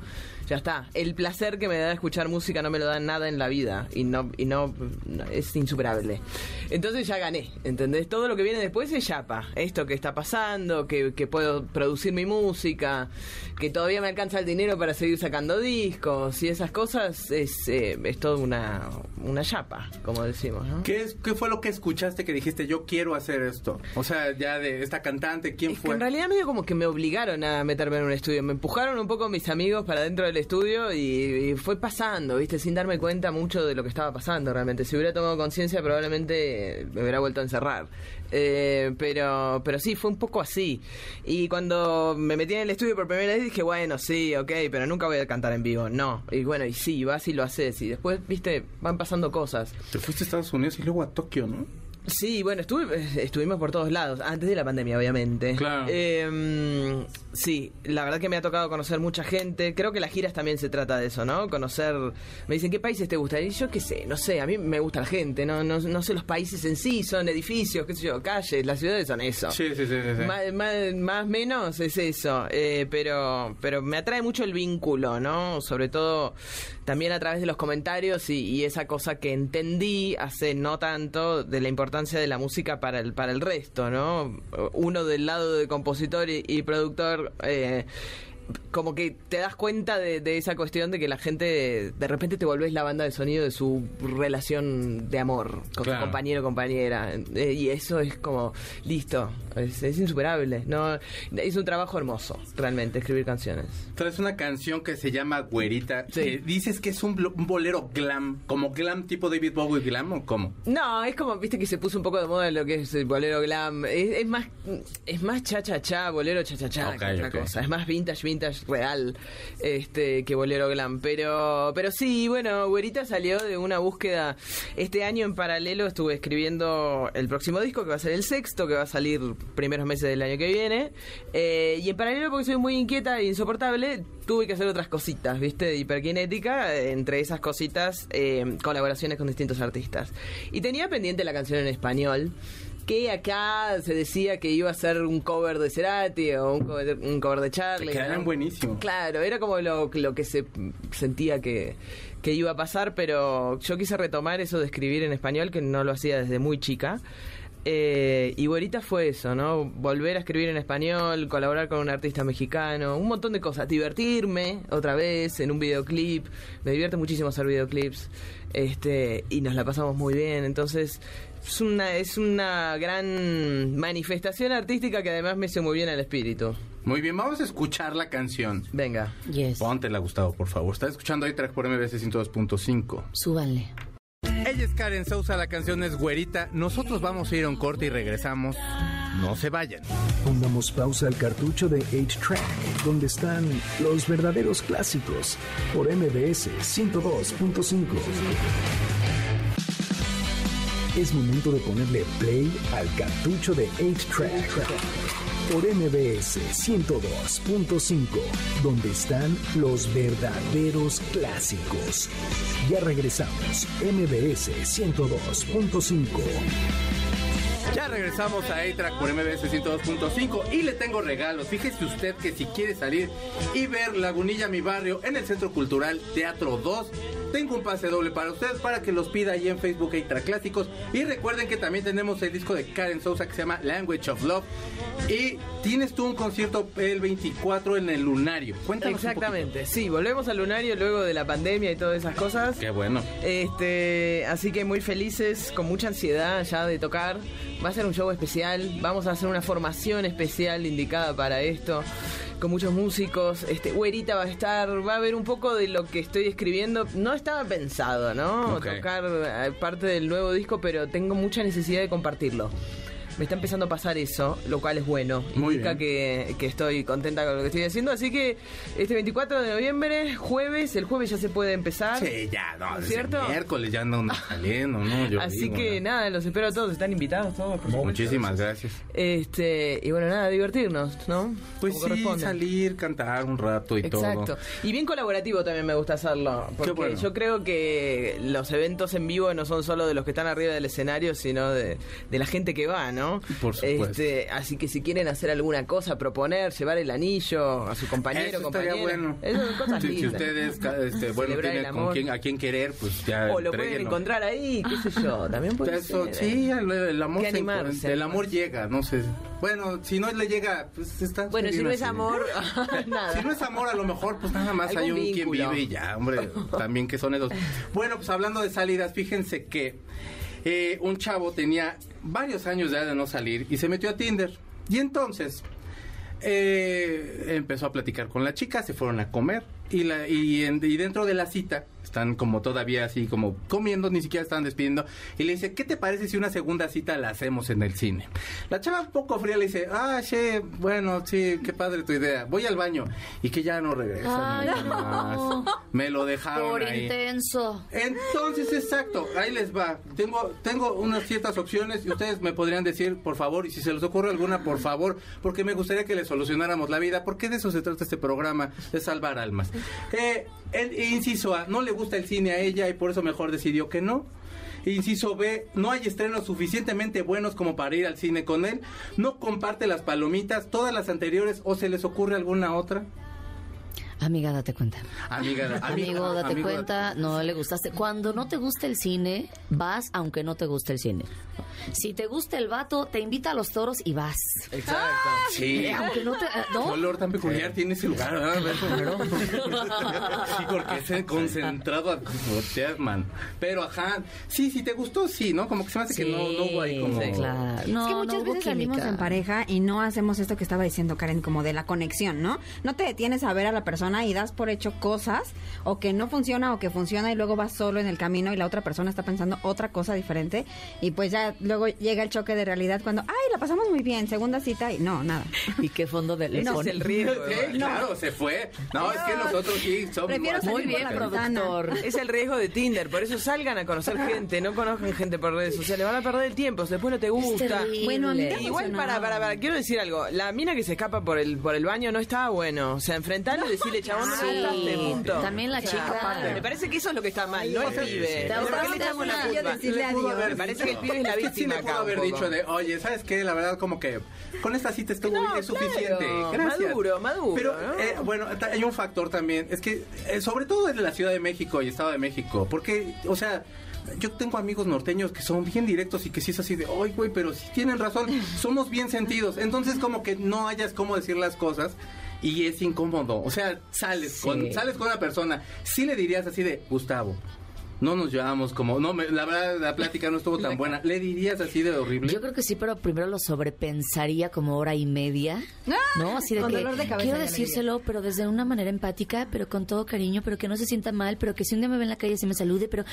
Ya está. El placer que me da escuchar música no me lo da nada en la vida y no y no, no- es insuperable. Entonces ya gané, ¿entendés? Todo lo que viene después es chapa. Esto que está pasando, que, que puedo producir mi música, que todavía me alcanza el dinero para seguir sacando discos y esas cosas es, eh, es todo una, una chapa, como decimos, ¿no? ¿Qué, es, ¿Qué fue lo que escuchaste que dijiste, yo quiero hacer esto? O sea, ya de esta cantante, ¿quién Es que fue? en realidad medio como que me obligaron a meterme en un estudio. Me empujaron un poco mis amigos para dentro del estudio y, y fue pasando, ¿viste? Sin darme cuenta mucho de lo que estaba pasando realmente. Si hubiera tomado conciencia probablemente me hubiera vuelto a encerrar. Eh, pero, pero sí, fue un poco así. Y cuando me metí en el estudio por primera vez dije, bueno, sí, ok, pero nunca voy a cantar en vivo. No. Y bueno, y sí, vas y lo haces. Y después, ¿viste? Van pasando cosas. Te fuiste a Estados Unidos y luego a Tokio, ¿no? Sí, bueno, estuve, estuvimos por todos lados, antes de la pandemia, obviamente. Claro. Eh, sí, la verdad que me ha tocado conocer mucha gente. Creo que las giras también se trata de eso, ¿no? Conocer. Me dicen, ¿qué países te gustan? Y yo qué sé, no sé, a mí me gusta la gente, no, no, no sé los países en sí, son edificios, qué sé yo, calles, las ciudades son eso. Sí, sí, sí. sí, sí. Más, más, más menos es eso, eh, pero pero me atrae mucho el vínculo, ¿no? Sobre todo también a través de los comentarios y, y esa cosa que entendí hace no tanto de la importancia de la música para el para el resto, ¿no? Uno del lado de compositor y, y productor. Eh, como que te das cuenta de, de esa cuestión de que la gente de repente te volvés la banda de sonido de su relación de amor con Claro. su compañero o compañera Eh, y eso es como listo es, es insuperable no es un trabajo hermoso realmente escribir canciones Traes una canción que se llama Güerita. Sí. que dices que es un, bolero glam. ¿Como glam tipo David Bowie glam o cómo? no es como viste que se puso un poco de moda lo que es el bolero glam es, es más es más cha cha cha bolero cha cha cha Ok, que otra cosa es más vintage vintage real este que bolero glam. Pero, pero sí, bueno, Güerita salió de una búsqueda. Este año en paralelo estuve escribiendo el próximo disco, que va a ser el sexto, que va a salir primeros meses del año que viene. Eh, y en paralelo, porque soy muy inquieta e insoportable, tuve que hacer otras cositas, ¿viste? De hiperkinética, entre esas cositas, eh, colaboraciones con distintos artistas. Y tenía pendiente la canción en español que acá se decía que iba a ser un cover de Cerati o un cover, un cover de Charlie. Que quedaran ¿no? buenísimos. Claro, era como lo, lo que se sentía que, que iba a pasar, pero yo quise retomar eso de escribir en español, que no lo hacía desde muy chica. Eh, y Güerita fue eso, ¿no? Volver a escribir en español, colaborar con un artista mexicano, un montón de cosas. Divertirme otra vez en un videoclip. Me divierte muchísimo hacer videoclips. Este, y nos la pasamos muy bien. Entonces, es una, es una gran manifestación artística que además me hizo muy bien al espíritu. Muy bien, vamos a escuchar la canción. Venga. Yes. Póntela, Gustavo, por favor. Está escuchando ahí track por MBC 102.5. Súbanle. Ella es Karen Sousa, la canción es Güerita. Nosotros vamos a ir a un corte y regresamos. No se vayan. Pongamos pausa al cartucho de 8-Track, donde están los verdaderos clásicos, por MBS 102.5. Es momento de ponerle play al cartucho de 8-Track, por MBS 102.5, donde están los verdaderos clásicos. Ya regresamos, MBS 102.5. Ya regresamos a A-Track por MBS 102.5 y le tengo regalos. Fíjese usted que si quiere salir y ver Lagunilla, mi barrio, en el Centro Cultural Teatro 2, tengo un pase doble para usted para que los pida ahí en Facebook A-Track Clásicos. Y recuerden que también tenemos el disco de Karen Sousa que se llama Language of Love. Y tienes tú un concierto el 24 en el Lunario. Cuéntanos un Exactamente, sí, volvemos al lunario luego de la pandemia y todas esas cosas. Qué bueno. Este, así que muy felices, con mucha ansiedad ya de tocar. Va a ser un show especial, vamos a hacer una formación especial indicada para esto, con muchos músicos. Este, Güerita va a estar, va a haber un poco de lo que estoy escribiendo. No estaba pensado, ¿no? Tocar eh, parte del nuevo disco, pero tengo mucha necesidad de compartirlo. Me está empezando a pasar eso, lo cual es bueno. Muy Indica bien. que, que estoy contenta con lo que estoy haciendo. Así que este 24 de noviembre, jueves, el jueves ya se puede empezar. Sí, ya, no, ¿Cierto? miércoles ya andan saliendo, ¿no? Yo Así digo, que ¿no? nada, los espero a todos, están invitados todos. por supuesto. Muchísimas gracias. Este, y bueno, nada, divertirnos, ¿no? Pues Como sí, salir, cantar un rato y Exacto. todo. Y bien colaborativo también me gusta hacerlo. Porque bueno. yo creo que los eventos en vivo no son solo de los que están arriba del escenario, sino de, de la gente que va, ¿no? Por supuesto. Este, así que si quieren hacer alguna cosa, proponer, llevar el anillo a su compañero, Eso estaría compañera. bueno. Esas son cosas Si, si ustedes, ca- este, bueno, tienen con quién, a quién querer, pues ya O lo pueden encontrar ahí, qué sé yo, también puede Eso, ser. sí, el, el amor Que se animarse, encuentra, el amor animarse. llega, no sé. Bueno, si no le llega, pues está Bueno, si no es amor, nada. Si no es amor, a lo mejor, pues nada más hay un quien vive y ya, hombre, también que son esos. Bueno, pues hablando de salidas, fíjense que eh, un chavo tenía varios años ya de no salir y se metió a Tinder. Y entonces eh, empezó a platicar con la chica, se fueron a comer y, la, y, en- y dentro de la cita están como todavía así como comiendo, ni siquiera están despidiendo y le dice, ¿qué te parece si una segunda cita la hacemos en el cine? La chava un poco fría le dice, ah, che, bueno, sí, qué padre tu idea, voy al baño y que ya no regresa Ay, no. más. Me lo dejaron Por ahí. intenso. Entonces, exacto, ahí les va. Tengo, tengo unas ciertas opciones y ustedes me podrían decir, por favor, y si se les ocurre alguna, por favor, porque me gustaría que les solucionáramos la vida, porque de eso se trata este programa, de salvar almas. Eh, el- inciso A, no le gusta el cine a ella y por eso mejor decidió que no. Inciso B, no hay estrenos suficientemente buenos como para ir al cine con él. No comparte las palomitas, todas las anteriores, o se les ocurre alguna otra. Amiga, date cuenta. Amiga, amiga, Amigo, date amigo, cuenta, no le gustaste. Cuando no te gusta el cine, vas aunque no te guste el cine. Si te gusta el vato, te invita a los toros y vas. Exacto. Sí. Eh, Aunque no te... ¿Qué ¿No? olor tan peculiar tiene ese lugar, ¿verdad? sí, porque es concentrado a man. Pero, ajá, sí, si te gustó, sí, ¿no? Como que se me hace que no, no hubo ahí como... sí, Claro. No, es que no muchas hubo veces salimos en pareja y no hacemos esto que estaba diciendo Karen, como de la conexión, ¿no? No te detienes a ver a la persona y das por hecho cosas o que no funciona o que funciona y luego vas solo en el camino y la otra persona está pensando otra cosa diferente y pues ya luego llega el choque de realidad cuando, ay, la pasamos muy bien, segunda cita y no, nada. ¿Y qué fondo de Ese es el riesgo. Sí, claro, se fue. No, es que nosotros sí somos Prefiero Muy bien, productor. Es el riesgo de Tinder, por eso salgan a conocer gente, no conozcan gente por redes sociales, van a perder el tiempo, después no te gusta. Bueno, a mí me Igual para, para, para, quiero decir algo, la mina que se escapa por el por el baño no está bueno, o sea, enfrentarlo y chabón, no gastaste, punto. también la chica. Me parece que eso es lo que está mal, no el pibe. ¿Por qué le echamos la culpa? decirle Le pudo adiós. haber Me parece que el pibe es la que sí víctima le pudo acá haber dicho de, oye, ¿sabes qué? La verdad, como que con esta cita estuvo No, es suficiente. claro, Gracias. maduro, maduro, Pero, ¿no? eh, bueno, hay un factor también. Es que, eh, sobre todo en la Ciudad de México y Estado de México. Porque, o sea. Yo tengo amigos norteños que son bien directos y que sí es así de, ay, güey, pero si tienen razón, somos bien sentidos. Entonces, como que no hayas cómo decir las cosas y es incómodo. O sea, sales, Sí. con, sales con una persona, sí le dirías así de, Gustavo, no nos llevamos como, no, me- la verdad la plática no estuvo tan buena. ¿Le dirías así de horrible? Yo creo que sí, pero primero lo sobrepensaría como hora y media, ¿no? Así de Con que dolor de cabeza quiero decírselo, pero desde una manera empática, pero con todo cariño, pero que no se sienta mal, pero que si un día me ve en la calle se me salude, pero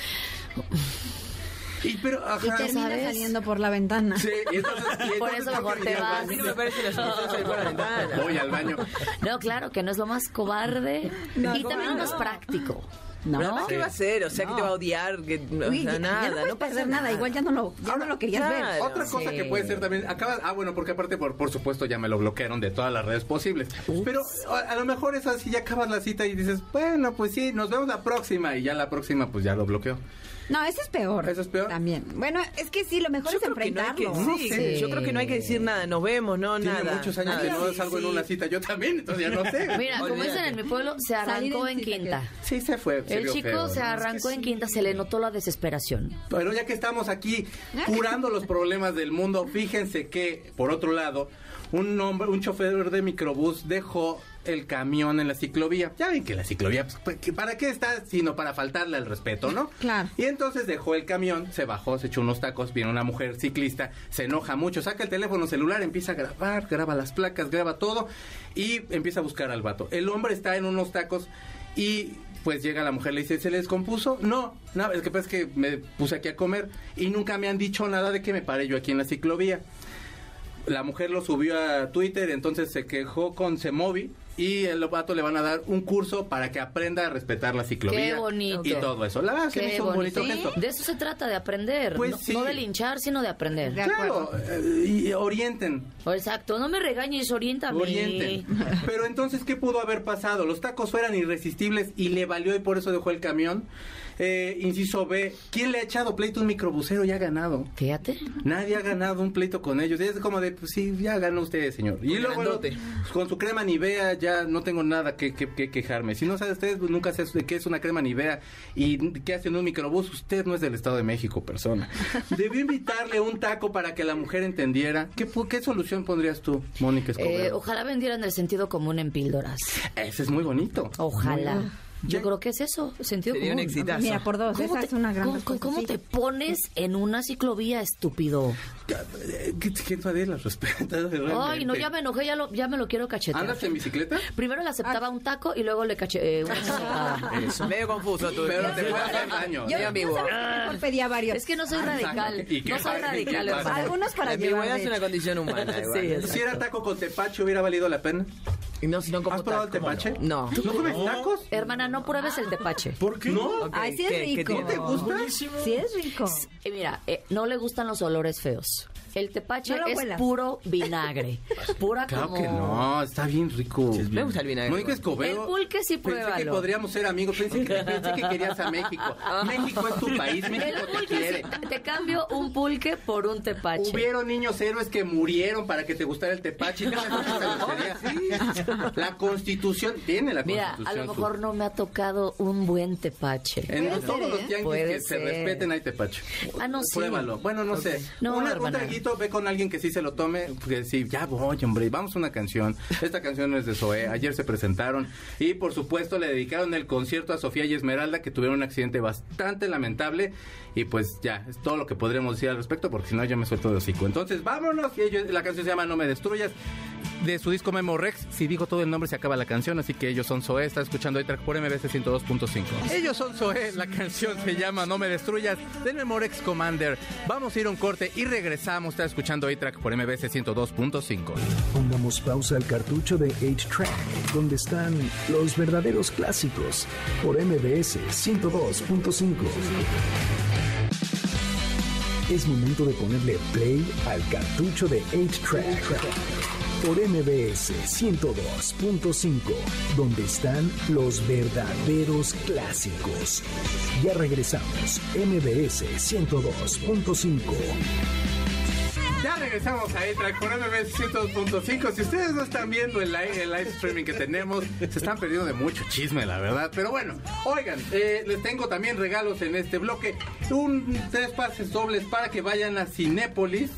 Y pero, ajá. Y termina ¿sabes? saliendo por la ventana. Sí, y entonces, y Por eso ¿por mejor te vas. A mí no me parece la solución salir por la ventana. Voy al baño. no, claro, que no es lo más cobarde No, y también ¿cómo no es no? práctico. No. Pero además, ¿qué va a hacer? O sea, que te va a odiar, que o Uy, sea, nada, ya no no pasa perder nada. igual ya no lo, ya no lo querías ver. Otra cosa Sí. que puede ser también, acabas, ah bueno, porque aparte por, por supuesto ya me lo bloquearon de todas las redes posibles. Pero a, a lo mejor es así, ya acabas la cita y dices, bueno, pues sí, nos vemos la próxima y ya la próxima pues ya lo bloqueo. No, eso es peor. ¿Eso es peor? También. Bueno, es que sí, lo mejor Yo es que no que, enfrentarlo. sí, sé. yo creo que no hay que decir nada, nos vemos, no, Tiene nada. muchos años nada. que no Sí, salgo en sí. una cita, yo también, entonces ya no sé. Mira, como dicen en mi pueblo, se arrancó en en quinta. Sí, se fue. se El chico feo, se arrancó en quinta, se le notó la desesperación. Pero ya que estamos aquí curando los problemas del mundo, fíjense que, por otro lado, un hombre, un chofer de microbús dejó el camión en la ciclovía. Ya ven que la ciclovía, pues, pues, ¿para qué está? Sino para faltarle al respeto, ¿no? Claro. Y entonces dejó el camión, se bajó, se echó unos tacos, viene una mujer ciclista, se enoja mucho, saca el teléfono celular, empieza a grabar, graba las placas, graba todo y empieza a buscar al vato. El hombre está en unos tacos y pues llega la mujer, le dice, ¿se les descompuso? No, no, es que pasa es que me puse aquí a comer y nunca me han dicho nada de que me paré yo aquí en la ciclovía. La mujer lo subió a Twitter, entonces se quejó con Semovi y el vato le van a dar un curso para que aprenda a respetar la ciclovía. Qué bonito. Y todo eso. La verdad se me hizo un bonito gesto. De eso se trata, de aprender. Pues no, sí. no de linchar, sino de aprender. De Claro, eh, y orienten. Exacto, no me regañes, oriéntame. Orienten. Pero entonces, ¿qué pudo haber pasado? Los tacos fueran irresistibles y le valió y por eso dejó el camión. Eh, inciso B, ¿quién le ha echado pleito a un microbusero y ha ganado? Fíjate. Nadie ha ganado un pleito con ellos. Y es como de, pues sí, ya ganó usted, señor. Y luego, con su crema Nivea, ya no tengo nada que, que- que quejarme. Si no sabe usted, pues, nunca sé de qué es una crema Nivea y qué hace en un microbús, usted no es del Estado de México, persona. Debió invitarle un taco para que la mujer entendiera. ¿Qué, qué solución pondrías tú, Mónica Eh, Escobedo? ojalá vendieran el sentido común en píldoras. Ese es muy bonito. Ojalá. Yo creo que es eso, sentido Sería un común. exitazo. Mira, por dos, ¿Cómo esa te, es una gran cómo- respuesta, cómo sí. te pones en una ciclovía, estúpido? Eh, ¿Qué- ¿Quién nadie las respeta? Ay, no, ya me enojé, ya, lo, ya me lo quiero cachetear. ¿Andas en bicicleta? Primero le aceptaba un taco y luego le caché eh, una. Medio confuso tú. Pero te puede hacer daño. Yo, que mejor pedía varios. Es que no soy Ah, radical. exacto. ¿Y qué No soy radical. Algunos para llevar. ambigüedad es una condición humana. Si era taco con tepache, ¿hubiera valido la pena? Y no, si no como ¿Has probado el taco. tepache? No. ¿No comes tacos? Hermana, no pruebes el tepache. ¿Por qué? ¿No? Ay, sí es ¿qué- qué rico. tiene? ¿Te gusta? Buenísimo. Sí es rico. Eh, mira, eh, no le gustan los olores feos. El tepache No es huelas. puro vinagre. Pura Claro como... que no, está bien rico. Me gusta el vinagre. Mónica Escobedo. El pulque sí, Pensé que pruébalo. podríamos ser amigos. Pensé que, pensé que querías a México. México es tu país. El México te quiere. sí, te cambio un pulque por un tepache. Hubieron niños héroes que murieron para que te gustara el tepache. La constitución tiene la Mira, constitución. a lo su- mejor no me ha tocado un buen tepache. En todos ser, los ¿eh? tianguis que se ser. respeten hay tepache. Ah, no, sí. Pruébalo. Bueno, no sé. No, Una, un ve con alguien que sí se lo tome. Que sí, ya voy, hombre. Vamos a una canción. Esta canción es de Zoé. Ayer se presentaron. Y por supuesto le dedicaron el concierto a Sofía y Esmeralda, que tuvieron un accidente bastante lamentable. Y pues ya, es todo lo que podríamos decir al respecto, porque si no yo me suelto de hocico. Entonces, vámonos. Ellos- la canción se llama No me destruyas. de su disco Memo Rex. Si digo todo el nombre se acaba la canción, así que ellos son Zoé. Está escuchando A-Track por MBS 102.5. Ellos son Zoé. La canción se llama No me destruyas del Memo Rex Commander. Vamos a ir a un corte y regresamos. Está escuchando A-Track por MBS 102.5. Pongamos pausa al cartucho de 8-Track, donde están los verdaderos clásicos por MBS 102.5. Es momento de ponerle play al cartucho de 8-Track por MBS 102.5, donde están los verdaderos clásicos. Ya regresamos, MBS 102.5. Ya regresamos a A-Track por MBS 102.5. Si ustedes no están viendo el live, el live streaming que tenemos, se están perdiendo de mucho chisme, la verdad. Pero bueno, oigan, eh, les tengo también regalos en este bloque. Un tres pases dobles para que vayan a Cinépolis.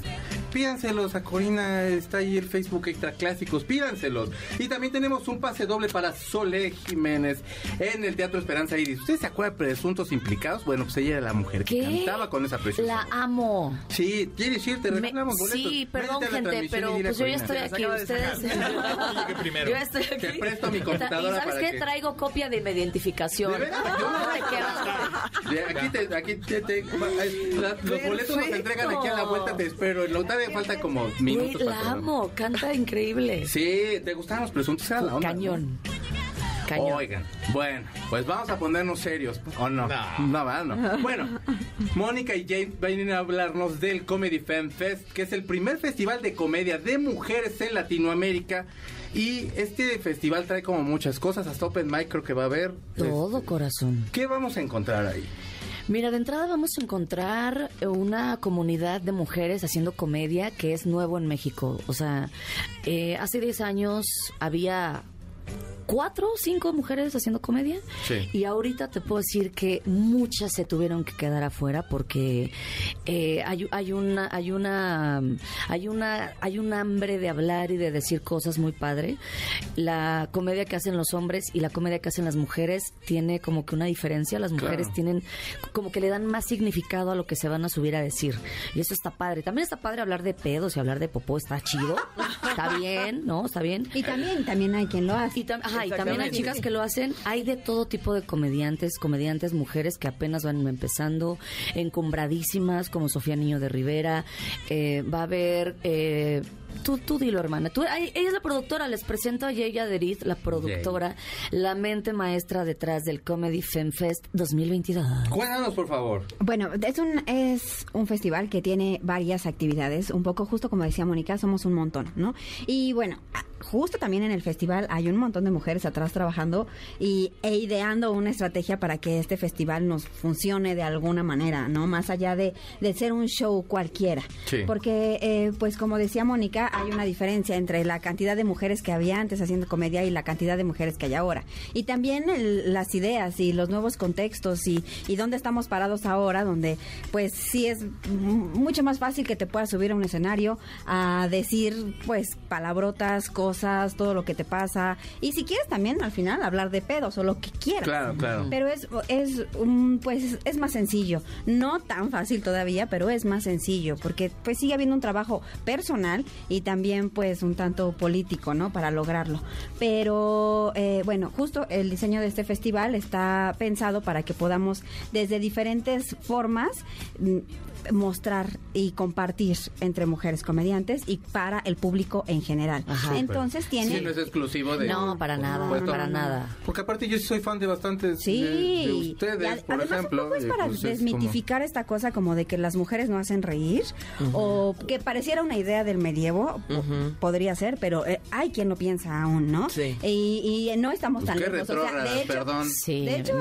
Pídanselos a Corina, está ahí el Facebook Extra Clásicos, pídanselos. Y también tenemos un pase doble para Sole Jiménez en el Teatro Esperanza Iris. ¿Ustedes se acuerdan de presuntos implicados? Bueno, pues ella era la mujer que ¿Qué? cantaba con esa preciosa. La amo. Sí, quiere decir, te Me- regalamos boletos. sí, perdón, la gente, pero pues yo ya estoy aquí. Ustedes. Primero. Yo estoy aquí. Te presto mi ¿Y computadora sabes para qué? que- Traigo copia de mi identificación. ¿De no No te quedas. Aquí te, aquí te, te- la- los boletos nos entregan aquí a la vuelta, te espero. Lo todavía falta como minutos para la amo, canta increíble. Sí, ¿te gustaban los presuntos? Era la onda, Cañón. ¿no? Cañón. Oigan, bueno, pues vamos a ponernos serios. ¿O no? No. No, no. Bueno, Mónica y James vienen a hablarnos del Comedy Fan Fest, que es el primer festival de comedia de mujeres en Latinoamérica. Y este festival trae como muchas cosas, hasta Open Mic creo que va a haber. Todo Este, corazón. ¿Qué vamos a encontrar ahí? Mira, de entrada vamos a encontrar una comunidad de mujeres haciendo comedia que es nuevo en México. O sea, eh, hace 10 años había cuatro o cinco mujeres haciendo comedia. Sí. Y ahorita te puedo decir que muchas se tuvieron que quedar afuera porque eh, hay, hay una, hay una, hay una, hay un hambre de hablar y de decir cosas muy padre. La comedia que hacen los hombres y la comedia que hacen las mujeres tiene como que una diferencia. Las mujeres Claro. tienen como que le dan más significado a lo que se van a subir a decir. Y eso está padre. También está padre hablar de pedos y hablar de popó. Está chido. Está bien, ¿no? Está bien. Y también, también hay quien lo hace. Y, tam- ajá, y también hay chicas que lo hacen. Hay de todo tipo de comediantes, comediantes mujeres que apenas van empezando, encumbradísimas, como Sofía Niño de Rivera. Eh, va a haber. Eh, Tú, tú dilo, hermana. Tú, ella es la productora. Les presento a Yeya Deriz, la productora, la mente maestra detrás del Comedy Fem Fest 2022. Cuéntanos, por favor. Bueno, es un, es un festival que tiene varias actividades, un poco justo como decía Mónica, somos un montón, ¿no? Y bueno, justo también en el festival hay un montón de mujeres atrás trabajando y, e ideando una estrategia para que este festival nos funcione de alguna manera, ¿no? Más allá de, de ser un show cualquiera. Sí. Porque, eh, pues como decía Mónica, hay una diferencia entre la cantidad de mujeres que había antes haciendo comedia y la cantidad de mujeres que hay ahora. Y también el- las ideas y los nuevos contextos y, y dónde estamos parados ahora, donde pues sí es mucho más fácil que te puedas subir a un escenario a decir pues palabrotas, cosas, todo lo que te pasa. Y si quieres también al final hablar de pedos o lo que quieras. Claro, claro. Pero es, es pues es más sencillo. No tan fácil todavía, pero es más sencillo, porque pues sigue habiendo un trabajo personal y también pues un tanto político, ¿no? Para lograrlo. Pero eh, bueno, justo el diseño de este festival está pensado para que podamos desde diferentes formas mm, mostrar y compartir entre mujeres comediantes y para el público en general. Ajá. Entonces tiene Sí, no es exclusivo de... No, para nada, supuesto. para nada. Porque aparte yo sí soy fan de bastantes Sí, de, de ustedes, ad- por además ejemplo. un poco es y para pues es desmitificar esta cosa como de que las mujeres no hacen reír o que pareciera una idea del medievo, po- podría ser, pero eh, hay quien lo piensa aún, ¿no? Sí. Y, y no estamos Pues tan qué lejos. O sea, de hecho, perdón. Sí, de hecho,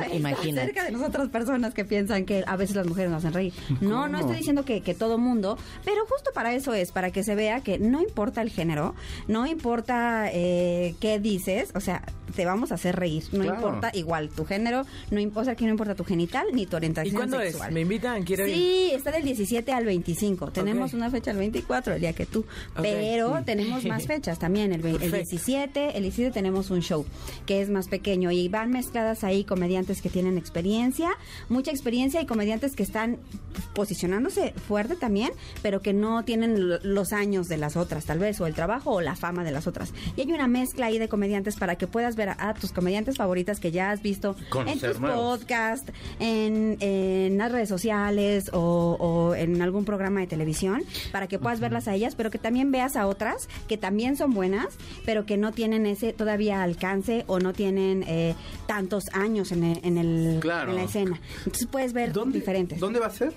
cerca de nosotras personas que piensan que a veces las mujeres no hacen reír. No, no estoy diciendo que, que todo mundo, pero justo para eso es, para que se vea que no importa el género, no importa eh, qué dices, o sea, te vamos a hacer reír. No Claro. importa igual tu género, no imp- o sea, que no importa tu genital ni tu ¿Y orientación cuándo sexual. es? ¿Me invitan? Quiero ir. Sí, está del 17 al 25. Tenemos Ok. una fecha el 24, el día que tú. Pero tenemos más fechas también. El, ve- el Perfecto. 17, el 17 tenemos un show que es más pequeño y van mezcladas ahí comediantes que tienen experiencia, mucha experiencia y comediantes que están posicionándose fuerte también, pero que no tienen lo- los años de las otras, tal vez, o el trabajo o la fama de las otras. Y hay una mezcla ahí de comediantes para que puedas ver a, a tus comediantes favoritas que ya has visto en tus nuevos. podcasts, en, en las redes sociales o, o en algún programa de televisión, para que puedas verlas a ellas, pero que también veas a otras que también son buenas, pero que no tienen ese todavía alcance o no tienen eh, tantos años en el, en, el- Claro. en la escena. Entonces puedes ver diferentes. ¿Dónde va a ser?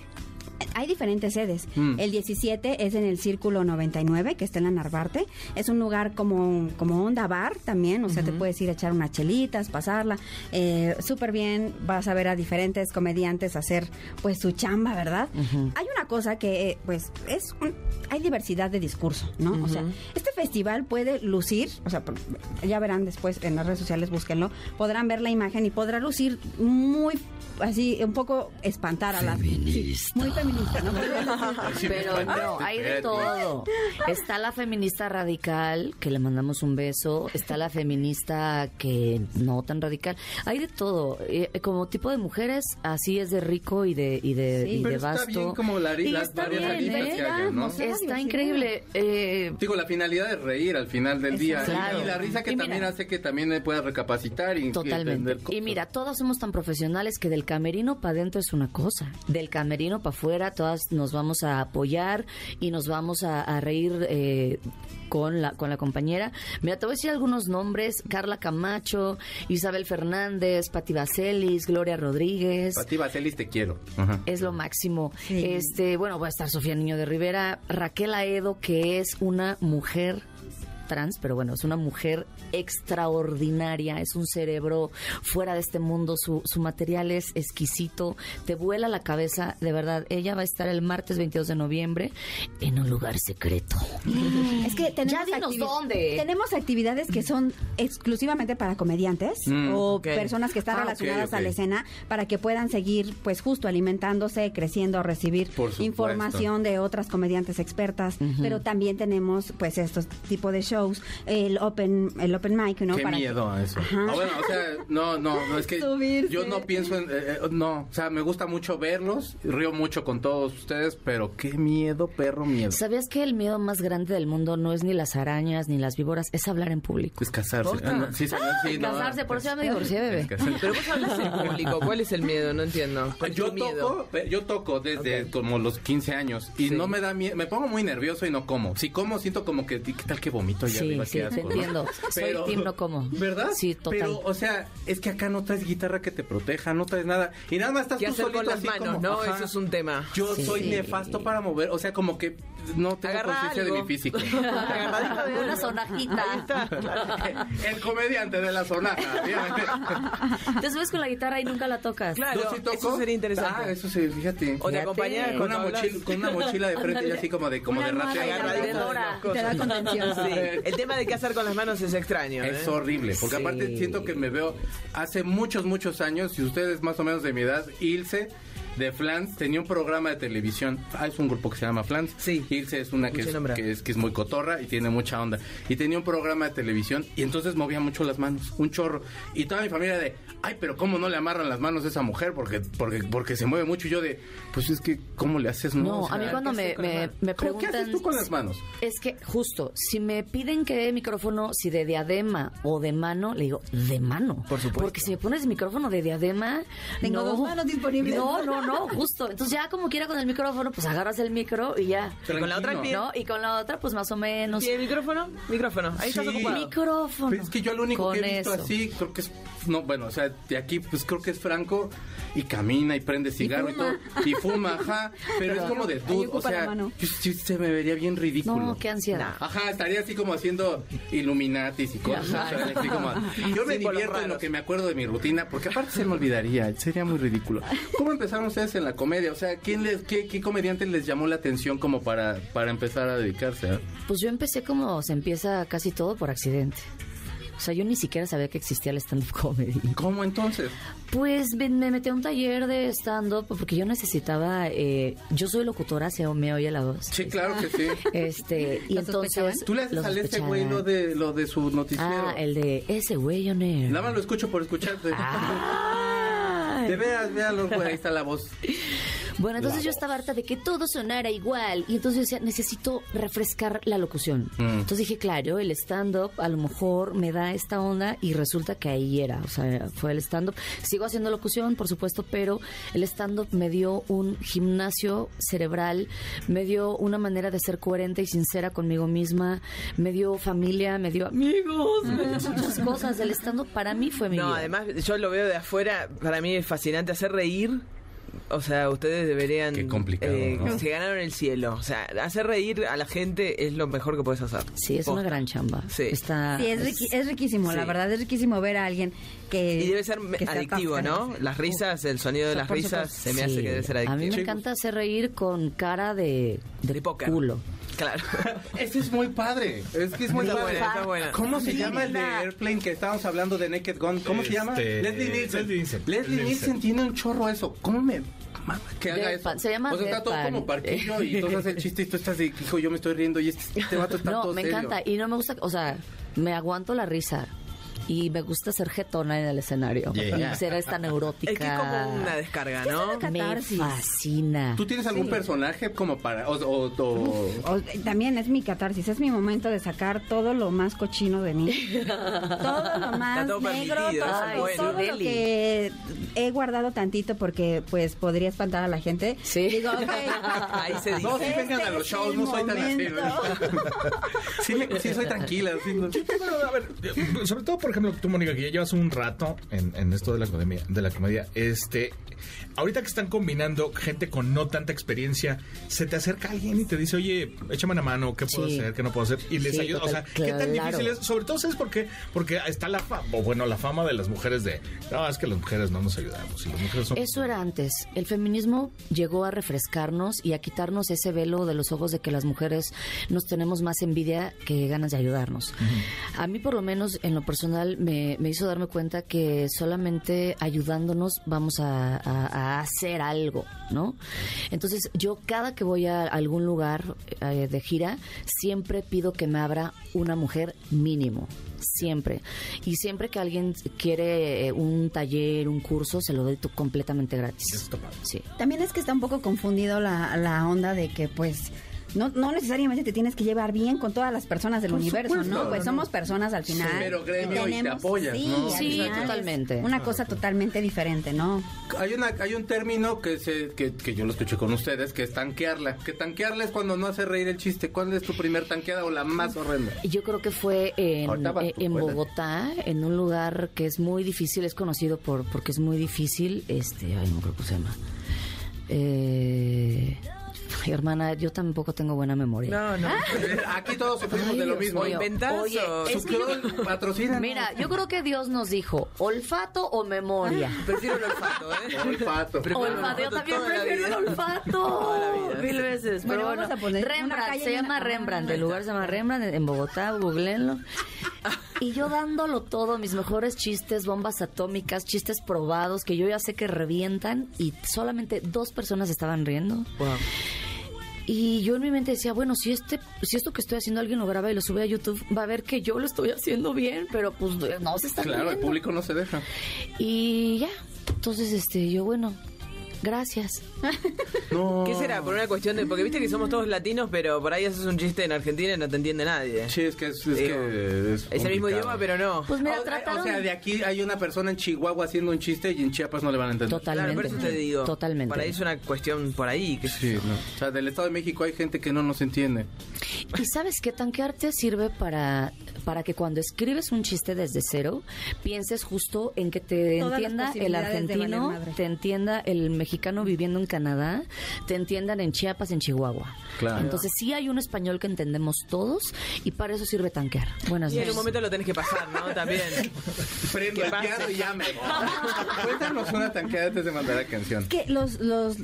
Hay diferentes sedes. Mm. El 17 es en el Círculo 99, que está en la Narvarte. Es un lugar como, como onda bar también, o sea, te puedes ir a echar unas chelitas, pasarla. Eh, Súper bien, vas a ver a diferentes comediantes hacer pues su chamba, ¿verdad? Hay una cosa que eh, pues es un- hay diversidad de discurso, ¿no? O sea, este festival puede lucir, o sea, ya verán después en las redes sociales, búsquenlo, podrán ver la imagen y podrá lucir muy así un poco espantar a las sí, muy feminista, ¿no? Pero no, hay de todo. Está la feminista radical, que le mandamos un beso. Está la feminista que no tan radical. Hay de todo. Eh, como tipo de mujeres, así es de rico y de, y de, Sí. y Pero de está vasto. bien como la- Y las está varias bien, ¿eh? que haya, ¿no? Está increíble. Eh, Digo, la finalidad es reír al final del día. Claro. Y, la risa que Y también mira- hace que también me puedas recapacitar y Totalmente. Y mira, todas somos tan profesionales que del camerino para adentro es una cosa. Del camerino para afuera, todas nos vamos a apoyar y nos vamos a, a reír eh, con, la, con la compañera. Mira, te voy a decir algunos nombres. Carla Camacho, Isabel Fernández, Pati Vaselis, Gloria Rodríguez. Para ti, Baselis, te quiero. Ajá. Es lo máximo. Sí. Este, bueno, va a estar Sofía Niño de Rivera, Raquel Aedo, que es una mujer trans, pero bueno, es una mujer extraordinaria, es un cerebro fuera de este mundo, su, su material es exquisito, te vuela la cabeza, de verdad. Ella va a estar el martes 22 de noviembre en un lugar secreto. Es que tenemos, Ya dinos activi- dónde. tenemos actividades que son exclusivamente para comediantes Mm. o personas que están Ah, relacionadas a la escena para que puedan seguir pues justo alimentándose, creciendo, recibir información de otras comediantes expertas, pero también tenemos pues estos tipo de shows, el open el open mic, ¿no? Qué Para que- miedo a eso. Ajá. Ah, bueno, o sea, no, no, no, es que Subirse. yo no pienso en, eh, eh, no, o sea, me gusta mucho verlos, río mucho con todos ustedes, pero qué miedo, perro miedo. ¿Sabías que el miedo más grande del mundo no es ni las arañas ni las víboras, es hablar en público? Es casarse. Ah, no, sí, sí, sí, no, Casarse, por eso ya me es- divorcié, bebé. Pero vos hablas en público. ¿Cuál es el miedo? No entiendo. ¿Cuál es Yo toco, pe- yo toco desde como los 15 años y Sí. no me da miedo, me pongo muy nervioso y no como. Si como siento como que ¿qué tal que vomito allá Sí, arriba? sí, Qué te asco, ¿no? entiendo. Soy team no como. ¿Verdad? Sí, total. Pero o sea, es que acá no traes guitarra que te proteja, no traes nada y nada más estás ¿Qué tú hacer solito con las así manos? como, no, ajá. eso es un tema. Yo Sí. soy nefasto para mover, o sea, como que no tengo Agarra conciencia de mi físico. Agarradito de Una algo. sonajita. El comediante de la sonaja. Te subes con la guitarra y nunca la tocas. Claro, sí toco. eso sería interesante. Ah, eso sí, fíjate. O te Fíjate. acompañas con una, mochila, con una mochila de frente y así como de como Una de Te da contención. El tema de qué hacer con las manos es extraño. ¿eh? Es horrible, porque Sí. aparte siento que me veo hace muchos, muchos años, y ustedes más o menos de mi edad, Ilse de Flans tenía un programa de televisión. Ah, es un grupo que se llama Flans. Sí. Ilse es una que es, que es que es muy cotorra y tiene mucha onda. Y tenía un programa de televisión y entonces movía mucho las manos, un chorro. Y toda mi familia de, ay, pero ¿cómo no le amarran las manos a esa mujer? Porque, porque, porque se mueve mucho. Y yo de, pues es que, ¿cómo le haces? No, No, O sea, a mí cuando ¿qué me, me, me ¿Cómo- ¿Qué preguntan... haces tú con las manos? Es que justo, si me piden que dé micrófono, si de diadema o de mano, le digo, de mano. Por supuesto. Porque si me pones micrófono de diadema... Tengo no. dos manos disponibles. No, no, no, justo. Entonces ya como quiera con el micrófono, pues agarras el micro y ya. Y con la otra el pie. ¿No? Y con la otra, pues más o menos. ¿Y el micrófono? Micrófono. Ahí estás Sí. ocupado. Micrófono. Es que yo lo único Con que he visto eso. así, creo que es, no, bueno, o sea, de aquí, pues creo que es Franco y camina y prende cigarro y, todo, y fuma, ajá, pero, es como de dude, o sea, sí se me vería bien ridículo. No, qué ansiedad. Ajá, estaría así como haciendo Illuminatis y cosas. Ajá. o sea, así como- yo me divierto en lo que me acuerdo de mi rutina, porque aparte se me olvidaría, sería muy ridículo. ¿Cómo empezaron ustedes en la comedia? O sea, ¿quién les, qué, qué comediante les llamó la atención como para, para empezar a dedicarse? a- Pues yo empecé como se empieza casi todo por accidente. O sea, yo ni siquiera sabía que existía el stand-up comedy. ¿Cómo entonces? Pues me, me metí a un taller de stand-up porque yo necesitaba... eh, yo soy locutora, se me oye la voz. Sí, claro que sí. Este, y ¿Lo entonces... Tú le haces al ese güey lo de, lo de su noticiero. Ah, el de ese güey on air. Nada más lo escucho por escucharte. Ah. De veras, véalo, güey, ahí está la voz. Bueno, entonces yo estaba harta de que todo sonara igual. Y entonces yo decía, necesito refrescar la locución. Mm. Entonces dije, claro, el stand-up a lo mejor me da esta onda y resulta que ahí era. O sea, fue el stand-up. Sigo haciendo locución, por supuesto, pero el stand-up me dio un gimnasio cerebral, me dio una manera de ser coherente y sincera conmigo misma, me dio familia, me dio amigos, me dio muchas cosas. El stand-up para mí fue mi No, vida. además, yo lo veo de afuera, para mí es fascinante hacer reír. O sea, ustedes deberían... Qué complicado, ¿no? Se ganaron el cielo. O sea, hacer reír a la gente es lo mejor que puedes hacer. Sí, es una gran chamba. Sí. Está, Sí, es, riqui- es riquísimo, la verdad, es riquísimo ver a alguien que... Y debe ser adictivo, ¿no? Las risas, el sonido de las risas, supuesto. se me hace que debe ser A adictivo. mí me encanta hacer reír con cara de, de, De culo. Claro. Ese es muy padre. Es que es muy padre. buena, está buena. ¿Cómo se llama el de Airplane que estábamos hablando de Naked Gun? ¿Cómo se llama? Este, Leslie Nielsen. Leslie Nielsen. tiene un chorro eso. ¿Cómo me que haga Deadpan. eso? Se llama O sea, está todo como parquillo y tú haces el chiste y tú estás de, hijo, yo me estoy riendo y este, este vato está No, todo me serio. encanta. Y no me gusta, o sea, me aguanto la risa. Y me gusta ser jetona en el escenario. Yeah. Y ser esta neurótica. Es que como una descarga, ¿no? Me fascina. ¿Tú tienes algún personaje como para... O, o- o- O- también es mi catarsis, es mi momento de sacar todo lo más cochino de mí. todo lo más todo negro, todo, es bueno. todo lo que he guardado tantito porque pues podría espantar a la gente. Sí. Digo, ok. Ahí se dice. No, sí, este vengan a los shows, no soy tan así. momento. sí, me- sí, soy tranquila. sí, no- a ver, eh, sobre todo, por ejemplo, tú, Mónica, que ya llevas un rato en, en esto de la comedia, de la comedia, este, ahorita que están combinando gente con no tanta experiencia, se te acerca alguien y te dice, oye, échame una mano, ¿qué puedo Sí. hacer? ¿Qué no puedo hacer? Y les Sí, ayuda. O sea, ¿qué tan claro. difícil es? Sobre todo, ¿sabes por qué? Porque está la fama, o bueno, la fama de las mujeres de, no, es que las mujeres no nos ayudamos. Y las mujeres son... Eso era antes. El feminismo llegó a refrescarnos y a quitarnos ese velo de los ojos de que las mujeres nos tenemos más envidia que ganas de ayudarnos. A mí, por lo menos, en lo personal, me, me hizo darme cuenta que solamente ayudándonos vamos a, a- a hacer algo, ¿no? Entonces, yo cada que voy a algún lugar eh, de gira, siempre pido que me abra una mujer mínimo. Siempre. Y siempre que alguien quiere eh, un taller, un curso, se lo doy completamente gratis. Sí. También es que está un poco confundido la, la onda de que pues no, no necesariamente te tienes que llevar bien con todas las personas del Por universo, supuesto, ¿no? Pues no. somos personas al final. pero gremio y te tenemos- apoyas, sí, ¿no? Sí, totalmente. Una cosa totalmente diferente, ¿no? Hay una hay un término que se que, que yo lo escuché con ustedes que es tanquearla. Que tanquearla es cuando no hace reír el chiste. ¿Cuál es tu primer tanqueada o la más horrenda? Yo creo que fue en, eh, en. Bogotá, en un lugar que es muy difícil, es conocido por porque es muy difícil. Este, ay, no creo que se llama. Eh, ay, hermana, yo tampoco tengo buena memoria. No, no. Aquí todos sufrimos Ay, de lo mismo. mío. ¿Inventás Oye, o- es que yo- Sucrol, patrocina. Mira, yo creo que Dios nos dijo olfato o memoria. Prefiero el olfato, ¿eh? Olfato. Prefiero Olfato, yo también prefiero el olfato. Mil veces. Bueno, Pero vamos bueno, a poner Rembrandt, se llama Rembrandt. El lugar se llama Rembrandt en Bogotá, googleenlo. Y yo dándolo todo, mis mejores chistes, bombas atómicas, chistes probados que yo ya sé que revientan y solamente dos personas estaban riendo. Wow. Y yo en mi mente decía, bueno, si este, si esto que estoy haciendo alguien lo graba y lo sube a YouTube, va a ver que yo lo estoy haciendo bien, pero pues no se está Claro, el público no se deja. Y ya, entonces este, yo bueno, gracias. No. ¿Qué será? Por una cuestión de. Porque viste que somos todos latinos, pero por ahí haces un chiste en Argentina y no te entiende nadie. Sí, es que es, es Digo, que es Es el mismo idioma, pero no. Pues mira, o, trataron... o sea, de aquí hay una persona en Chihuahua haciendo un chiste y en Chiapas no le van a entender. Totalmente. Claro, por eso te digo. Totalmente. Por ahí es una cuestión por ahí. Que Sí, no. O sea, del Estado de México hay gente que no nos entiende. Y sabes qué tanquearte sirve para para que cuando escribes un chiste desde cero pienses justo en que te Todas entienda el argentino, te entienda el mexicano viviendo en Canadá, te entiendan en Chiapas, en Chihuahua. Claro. Entonces sí hay un español que entendemos todos y para eso sirve tanquear. Buenas Y en noches. un momento lo tenés que pasar, ¿no? También. Prendo y ya me voy. Cuéntanos una tanqueada antes de mandar la canción. que los, los,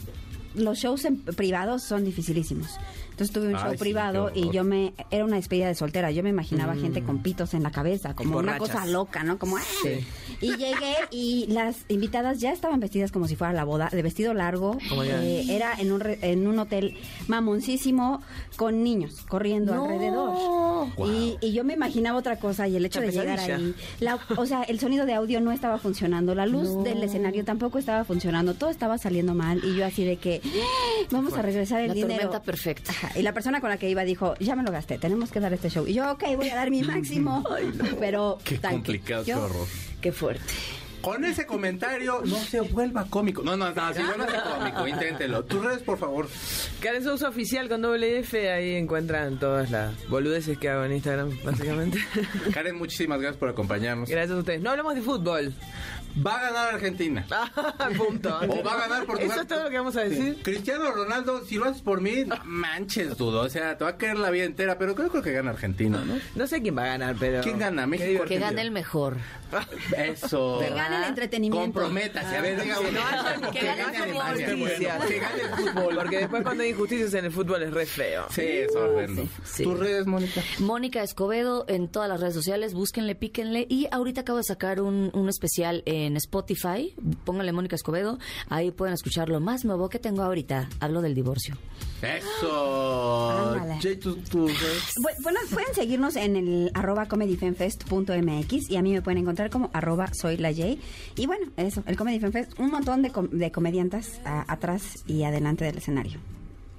los shows en privados son dificilísimos. Entonces tuve un Ay, show sí, privado y yo me era una despedida de soltera. Yo me imaginaba gente con pitos en la cabeza, como una cosa loca, ¿no? Como ¡ay! y llegué y las invitadas ya estaban vestidas como si fuera la boda, de vestido largo. Eh, era en un re- en un hotel mamoncísimo con niños corriendo No. alrededor. Wow. Y, y yo me imaginaba otra cosa y el hecho de llegar ahí, la- o sea, el sonido de audio no estaba funcionando, la luz No. del escenario tampoco estaba funcionando, todo estaba saliendo mal y yo así de que "Ah, vamos a regresar el La dinero. tormenta perfecta. Ajá, Y la persona con la que iba dijo, ya me lo gasté, tenemos que dar este show. Y yo, ok, voy a dar mi máximo. Pero Qué complicado, qué Yo- horror. Qué fuerte. Con ese comentario no se vuelva cómico. No, no, no, si vuelva cómico, inténtelo. Tus redes, por favor. Karen Sousa Oficial con doble F, ahí encuentran todas las boludeces que hago en Instagram, básicamente. Karen, muchísimas gracias por acompañarnos. Gracias a ustedes. No hablamos de fútbol. Va a ganar Argentina. Punto. O va a ganar Portugal. Eso es todo lo que vamos a decir. Cristiano Ronaldo, si lo haces por mí, manches, dudo. O sea, te va a caer la vida entera, pero creo, creo que gana Argentina, ¿no? No sé quién va a ganar, pero. ¿Quién gana? México. Que gane el mejor. Eso. Que gane el entretenimiento. Comprométase. A ver, diga Que uno. no que que gane el fútbol. Que gane el fútbol. Porque después cuando hay injusticias en el fútbol es re feo. Sí, es horrendo. Sí, sí. ¿Tus redes, Mónica? Mónica Escobedo en todas las redes sociales, búsquenle, píquenle. Y ahorita acabo de sacar un, un especial en Spotify. Pónganle Mónica Escobedo. Ahí pueden escuchar lo más nuevo que tengo ahorita. Hablo del divorcio. Eso. Ándale. Jay, tus tus redes. Bu- Bueno, pueden seguirnos en el arroba comedyfanfest.mx y a mí me pueden encontrar como arroba soy la J. Y bueno, eso, el Comedy Fan Fest, un montón de, com- de comediantes a- atrás y adelante del escenario.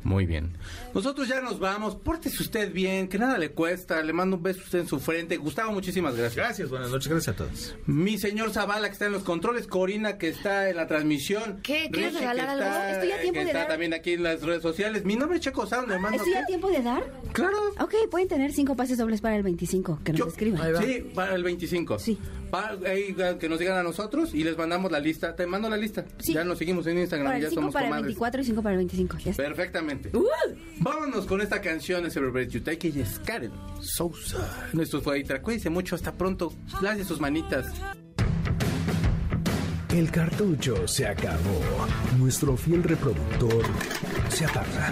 Muy bien. Nosotros ya nos vamos. Pórtese usted bien, que nada le cuesta. Le mando un beso a usted en su frente. Gustavo, muchísimas gracias. Gracias, buenas noches, gracias a todos. Mi señor Zavala, que está en los controles. Corina, que está en la transmisión. ¿Qué? ¿Quieres Richie, regalar que algo? está- Estoy a tiempo que de está dar- también aquí en las redes sociales. Mi nombre es Checo Sound. Le mando ¿Estoy ¿qué? a tiempo de dar? Claro. Ok, pueden tener cinco pases dobles para el 25, que nos Yo- escriban. Sí, para el 25. Sí. Pa- ahí, que nos digan a nosotros y les mandamos la lista. Te mando la lista. Sí. Ya nos seguimos en Instagram. Para el ya 5 somos para el comadres. 24 y 5 para el 25. Ya está. Perfectamente. Vámonos con esta canción de Celebrate You Take It, es Karen Sousa. Nuestro fue Itra. Cuídense mucho. Hasta pronto. Gracias sus manitas. El cartucho se acabó. Nuestro fiel reproductor se apaga.